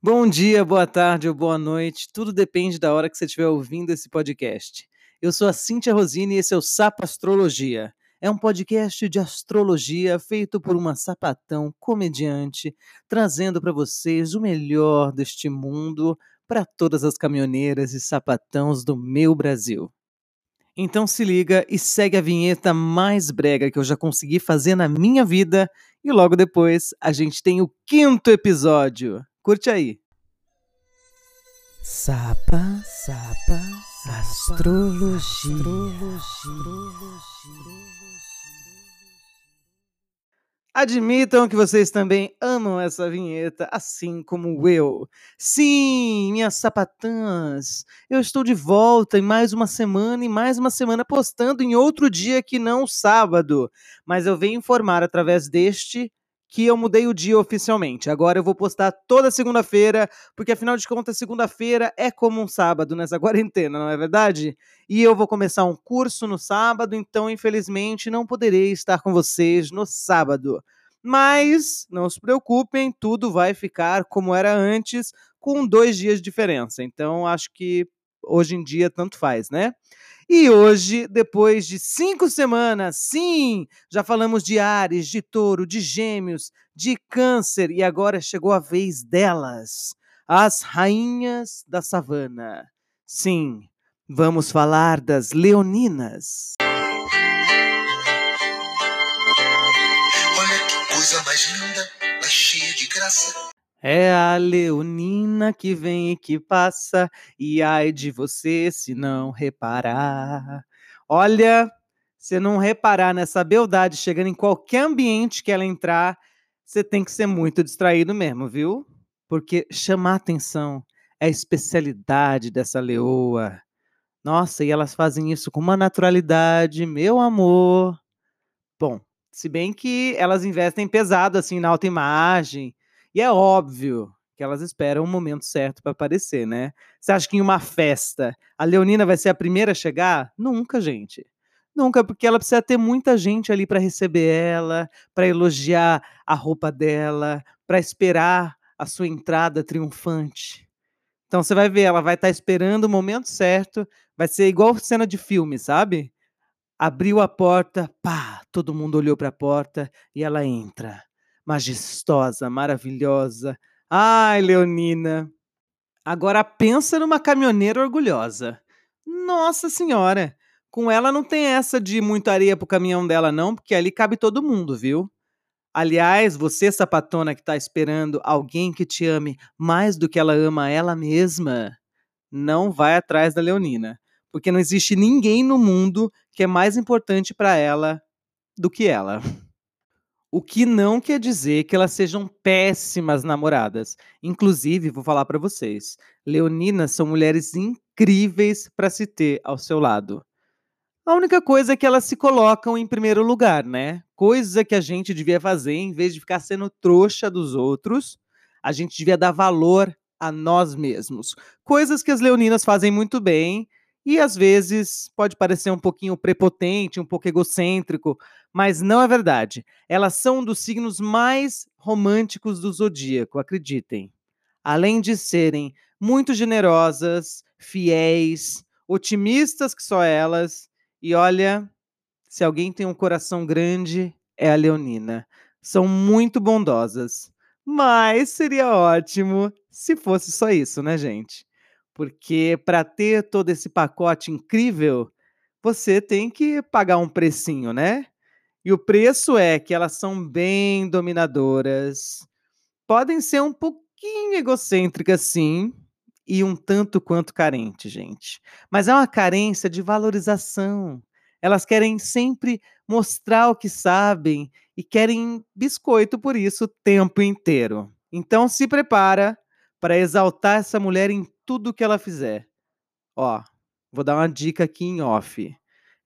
Bom dia, boa tarde ou boa noite, tudo depende da hora que você estiver ouvindo esse podcast. Eu sou a Cíntia Rosini e esse é o Sapa Astrologia. É um podcast de astrologia feito por uma sapatão comediante, trazendo para vocês o melhor deste mundo para todas as caminhoneiras e sapatãos do meu Brasil. Então se liga e segue a vinheta mais brega que eu já consegui fazer na minha vida e logo depois a gente tem o quinto episódio. Curte aí. Sapa, sapa, astrologia. Admitam que vocês também amam essa vinheta, assim como eu. Sim, minhas sapatãs, eu estou de volta em mais uma semana e mais uma semana postando em outro dia que não sábado. Mas eu venho informar através deste que eu mudei o dia oficialmente. Agora eu vou postar toda segunda-feira, porque afinal de contas, segunda-feira é como um sábado nessa quarentena, não é verdade? E eu vou começar um curso no sábado, então infelizmente não poderei estar com vocês no sábado. Mas não se preocupem, tudo vai ficar como era antes, com dois dias de diferença. Então acho que hoje em dia tanto faz, né? E hoje, depois de cinco semanas, sim, já falamos de Ares, de Touro, de Gêmeos, de Câncer, e agora chegou a vez delas, as rainhas da savana. Sim, vamos falar das leoninas. É a leonina que vem e que passa, e ai de você se não reparar. Olha, se não reparar nessa beldade chegando em qualquer ambiente que ela entrar, você tem que ser muito distraído mesmo, viu? Porque chamar atenção é a especialidade dessa leoa. Nossa, e elas fazem isso com uma naturalidade, meu amor. Bom, se bem que elas investem pesado assim na autoimagem e é óbvio que elas esperam o momento certo para aparecer, né? Você acha que em uma festa a Leonina vai ser a primeira a chegar? Nunca, gente. Nunca, porque ela precisa ter muita gente ali para receber ela, para elogiar a roupa dela, para esperar a sua entrada triunfante. Então você vai ver, ela vai estar tá esperando o momento certo, vai ser igual cena de filme, sabe? Abriu a porta, pá, todo mundo olhou para a porta e ela entra majestosa, maravilhosa. Ai, Leonina. Agora pensa numa caminhoneira orgulhosa. Nossa Senhora! Com ela não tem essa de muita areia pro caminhão dela, não, porque ali cabe todo mundo, viu? Aliás, você, sapatona, que tá esperando alguém que te ame mais do que ela ama ela mesma, não vai atrás da Leonina. Porque não existe ninguém no mundo que é mais importante para ela do que ela. O que não quer dizer que elas sejam péssimas namoradas. Inclusive, vou falar para vocês, leoninas são mulheres incríveis para se ter ao seu lado. A única coisa é que elas se colocam em primeiro lugar, né? Coisa que a gente devia fazer em vez de ficar sendo trouxa dos outros, a gente devia dar valor a nós mesmos. Coisas que as leoninas fazem muito bem e às vezes pode parecer um pouquinho prepotente, um pouco egocêntrico, mas não é verdade. Elas são um dos signos mais românticos do zodíaco, acreditem. Além de serem muito generosas, fiéis, otimistas que só elas, e olha, se alguém tem um coração grande, é a Leonina. São muito bondosas. Mas seria ótimo se fosse só isso, né, gente? Porque para ter todo esse pacote incrível, você tem que pagar um precinho, né? E o preço é que elas são bem dominadoras, podem ser um pouquinho egocêntricas, sim, e um tanto quanto carente, gente. Mas é uma carência de valorização. Elas querem sempre mostrar o que sabem e querem biscoito por isso o tempo inteiro. Então se prepara para exaltar essa mulher em tudo que ela fizer. Ó, vou dar uma dica aqui em off.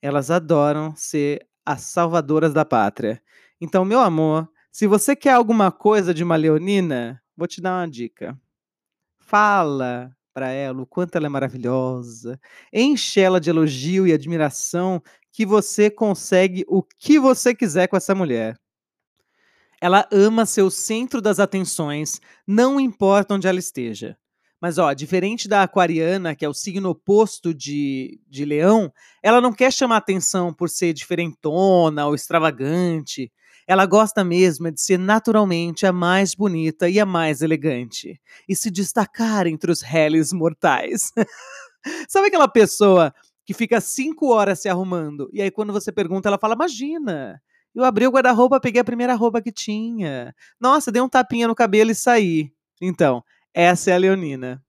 Elas adoram ser as salvadoras da pátria. Então, meu amor, se você quer alguma coisa de uma leonina, vou te dar uma dica. Fala para ela o quanto ela é maravilhosa. Enche ela de elogio e admiração que você consegue o que você quiser com essa mulher. Ela ama ser o centro das atenções, não importa onde ela esteja. Mas, ó, diferente da aquariana, que é o signo oposto de, de leão, ela não quer chamar atenção por ser diferentona ou extravagante. Ela gosta mesmo de ser naturalmente a mais bonita e a mais elegante. E se destacar entre os réis mortais. Sabe aquela pessoa que fica cinco horas se arrumando e aí quando você pergunta, ela fala: Imagina, eu abri o guarda-roupa, peguei a primeira roupa que tinha. Nossa, dei um tapinha no cabelo e saí. Então, essa é a Leonina.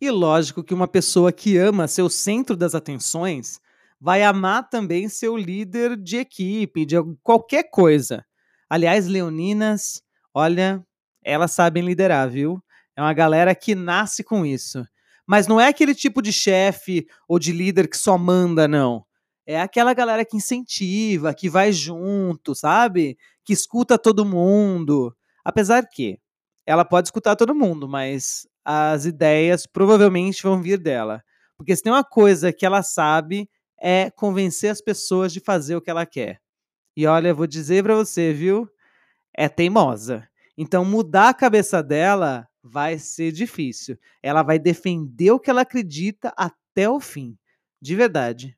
E lógico que uma pessoa que ama ser o centro das atenções vai amar também ser o líder de equipe, de qualquer coisa. Aliás, leoninas, olha, elas sabem liderar, viu? É uma galera que nasce com isso. Mas não é aquele tipo de chefe ou de líder que só manda, não. É aquela galera que incentiva, que vai junto, sabe? Que escuta todo mundo. Apesar que ela pode escutar todo mundo, mas as ideias provavelmente vão vir dela. Porque se tem uma coisa que ela sabe é convencer as pessoas de fazer o que ela quer. E olha, vou dizer para você, viu? É teimosa. Então mudar a cabeça dela vai ser difícil. Ela vai defender o que ela acredita até o fim. De verdade.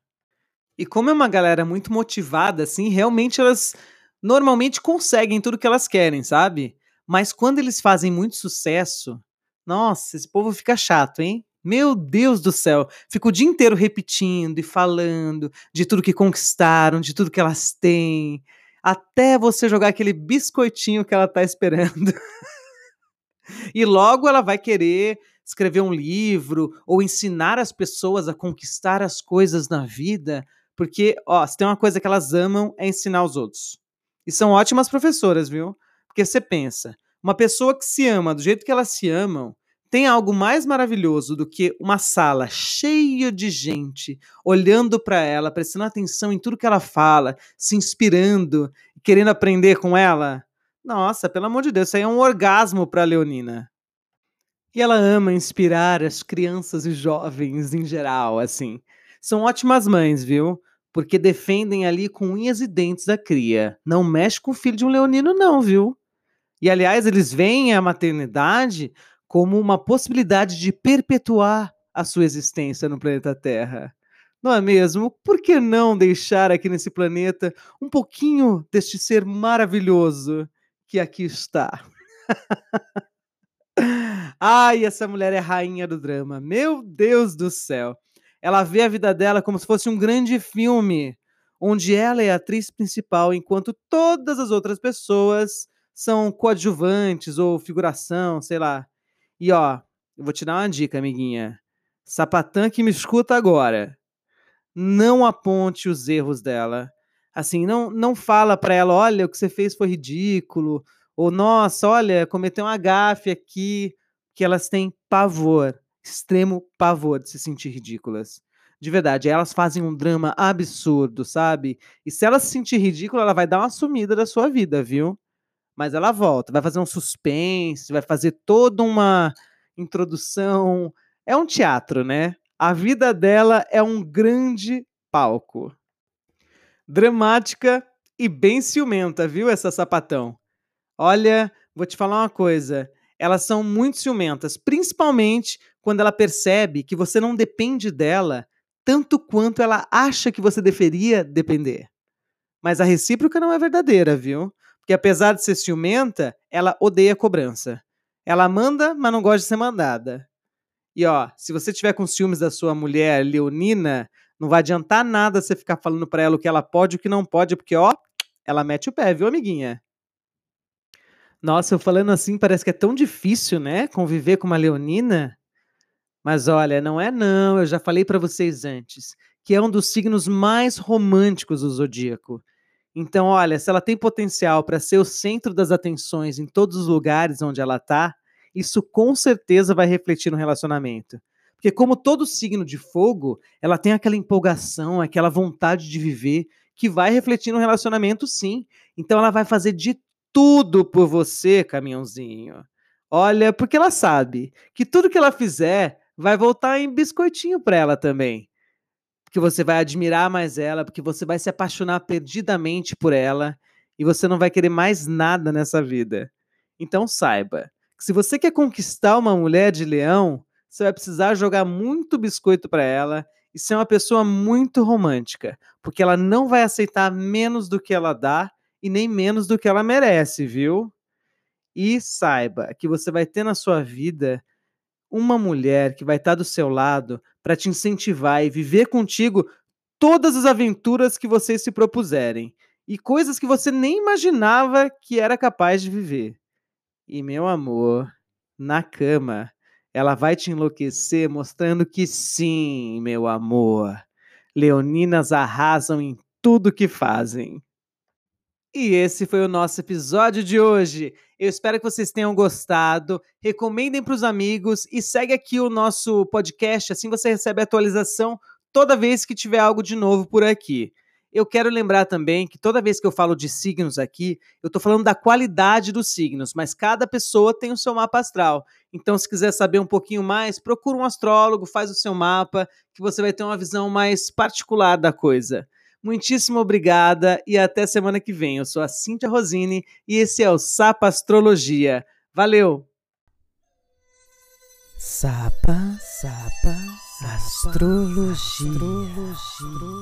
E como é uma galera muito motivada, assim, realmente elas normalmente conseguem tudo que elas querem, sabe? Mas quando eles fazem muito sucesso, nossa, esse povo fica chato, hein? Meu Deus do céu, fica o dia inteiro repetindo e falando de tudo que conquistaram, de tudo que elas têm, até você jogar aquele biscoitinho que ela tá esperando. e logo ela vai querer escrever um livro ou ensinar as pessoas a conquistar as coisas na vida, porque, ó, se tem uma coisa que elas amam é ensinar os outros. E são ótimas professoras, viu? Porque você pensa, uma pessoa que se ama do jeito que elas se amam, tem algo mais maravilhoso do que uma sala cheia de gente olhando para ela, prestando atenção em tudo que ela fala, se inspirando, querendo aprender com ela? Nossa, pelo amor de Deus, isso aí é um orgasmo para Leonina. E ela ama inspirar as crianças e jovens em geral, assim. São ótimas mães, viu? Porque defendem ali com unhas e dentes a cria. Não mexe com o filho de um leonino, não, viu? E aliás, eles veem a maternidade como uma possibilidade de perpetuar a sua existência no planeta Terra. Não é mesmo? Por que não deixar aqui nesse planeta um pouquinho deste ser maravilhoso que aqui está? Ai, essa mulher é rainha do drama. Meu Deus do céu. Ela vê a vida dela como se fosse um grande filme, onde ela é a atriz principal, enquanto todas as outras pessoas são coadjuvantes ou figuração, sei lá. E ó, eu vou te dar uma dica, amiguinha. Sapatã que me escuta agora. Não aponte os erros dela. Assim, não não fala para ela, olha, o que você fez foi ridículo, ou nossa, olha, cometeu uma gafe aqui, que elas têm pavor, extremo pavor de se sentir ridículas. De verdade, elas fazem um drama absurdo, sabe? E se ela se sentir ridícula, ela vai dar uma sumida da sua vida, viu? Mas ela volta, vai fazer um suspense, vai fazer toda uma introdução. É um teatro, né? A vida dela é um grande palco. Dramática e bem ciumenta, viu, essa sapatão? Olha, vou te falar uma coisa. Elas são muito ciumentas, principalmente quando ela percebe que você não depende dela tanto quanto ela acha que você deveria depender. Mas a recíproca não é verdadeira, viu? Porque apesar de ser ciumenta, ela odeia cobrança. Ela manda, mas não gosta de ser mandada. E ó, se você tiver com ciúmes da sua mulher leonina, não vai adiantar nada você ficar falando para ela o que ela pode e o que não pode, porque ó, ela mete o pé, viu, amiguinha? Nossa, eu falando assim parece que é tão difícil, né? Conviver com uma leonina. Mas olha, não é não, eu já falei para vocês antes, que é um dos signos mais românticos do zodíaco. Então, olha, se ela tem potencial para ser o centro das atenções em todos os lugares onde ela está, isso com certeza vai refletir no relacionamento. Porque, como todo signo de fogo, ela tem aquela empolgação, aquela vontade de viver, que vai refletir no relacionamento, sim. Então, ela vai fazer de tudo por você, caminhãozinho. Olha, porque ela sabe que tudo que ela fizer vai voltar em biscoitinho para ela também porque você vai admirar mais ela, porque você vai se apaixonar perdidamente por ela. e você não vai querer mais nada nessa vida. Então saiba que se você quer conquistar uma mulher de leão, você vai precisar jogar muito biscoito para ela e ser uma pessoa muito romântica, porque ela não vai aceitar menos do que ela dá e nem menos do que ela merece, viu? E saiba que você vai ter na sua vida uma mulher que vai estar do seu lado para te incentivar e viver contigo todas as aventuras que vocês se propuserem e coisas que você nem imaginava que era capaz de viver. E meu amor, na cama, ela vai te enlouquecer mostrando que sim, meu amor. Leoninas arrasam em tudo que fazem. E esse foi o nosso episódio de hoje. Eu espero que vocês tenham gostado. Recomendem para os amigos e segue aqui o nosso podcast, assim você recebe atualização toda vez que tiver algo de novo por aqui. Eu quero lembrar também que toda vez que eu falo de signos aqui, eu estou falando da qualidade dos signos, mas cada pessoa tem o seu mapa astral. Então, se quiser saber um pouquinho mais, procura um astrólogo, faz o seu mapa, que você vai ter uma visão mais particular da coisa. Muitíssimo obrigada e até semana que vem. Eu sou a Cíntia Rosini e esse é o Sapa Astrologia. Valeu! Sapa, sapa, astrologia. astrologia.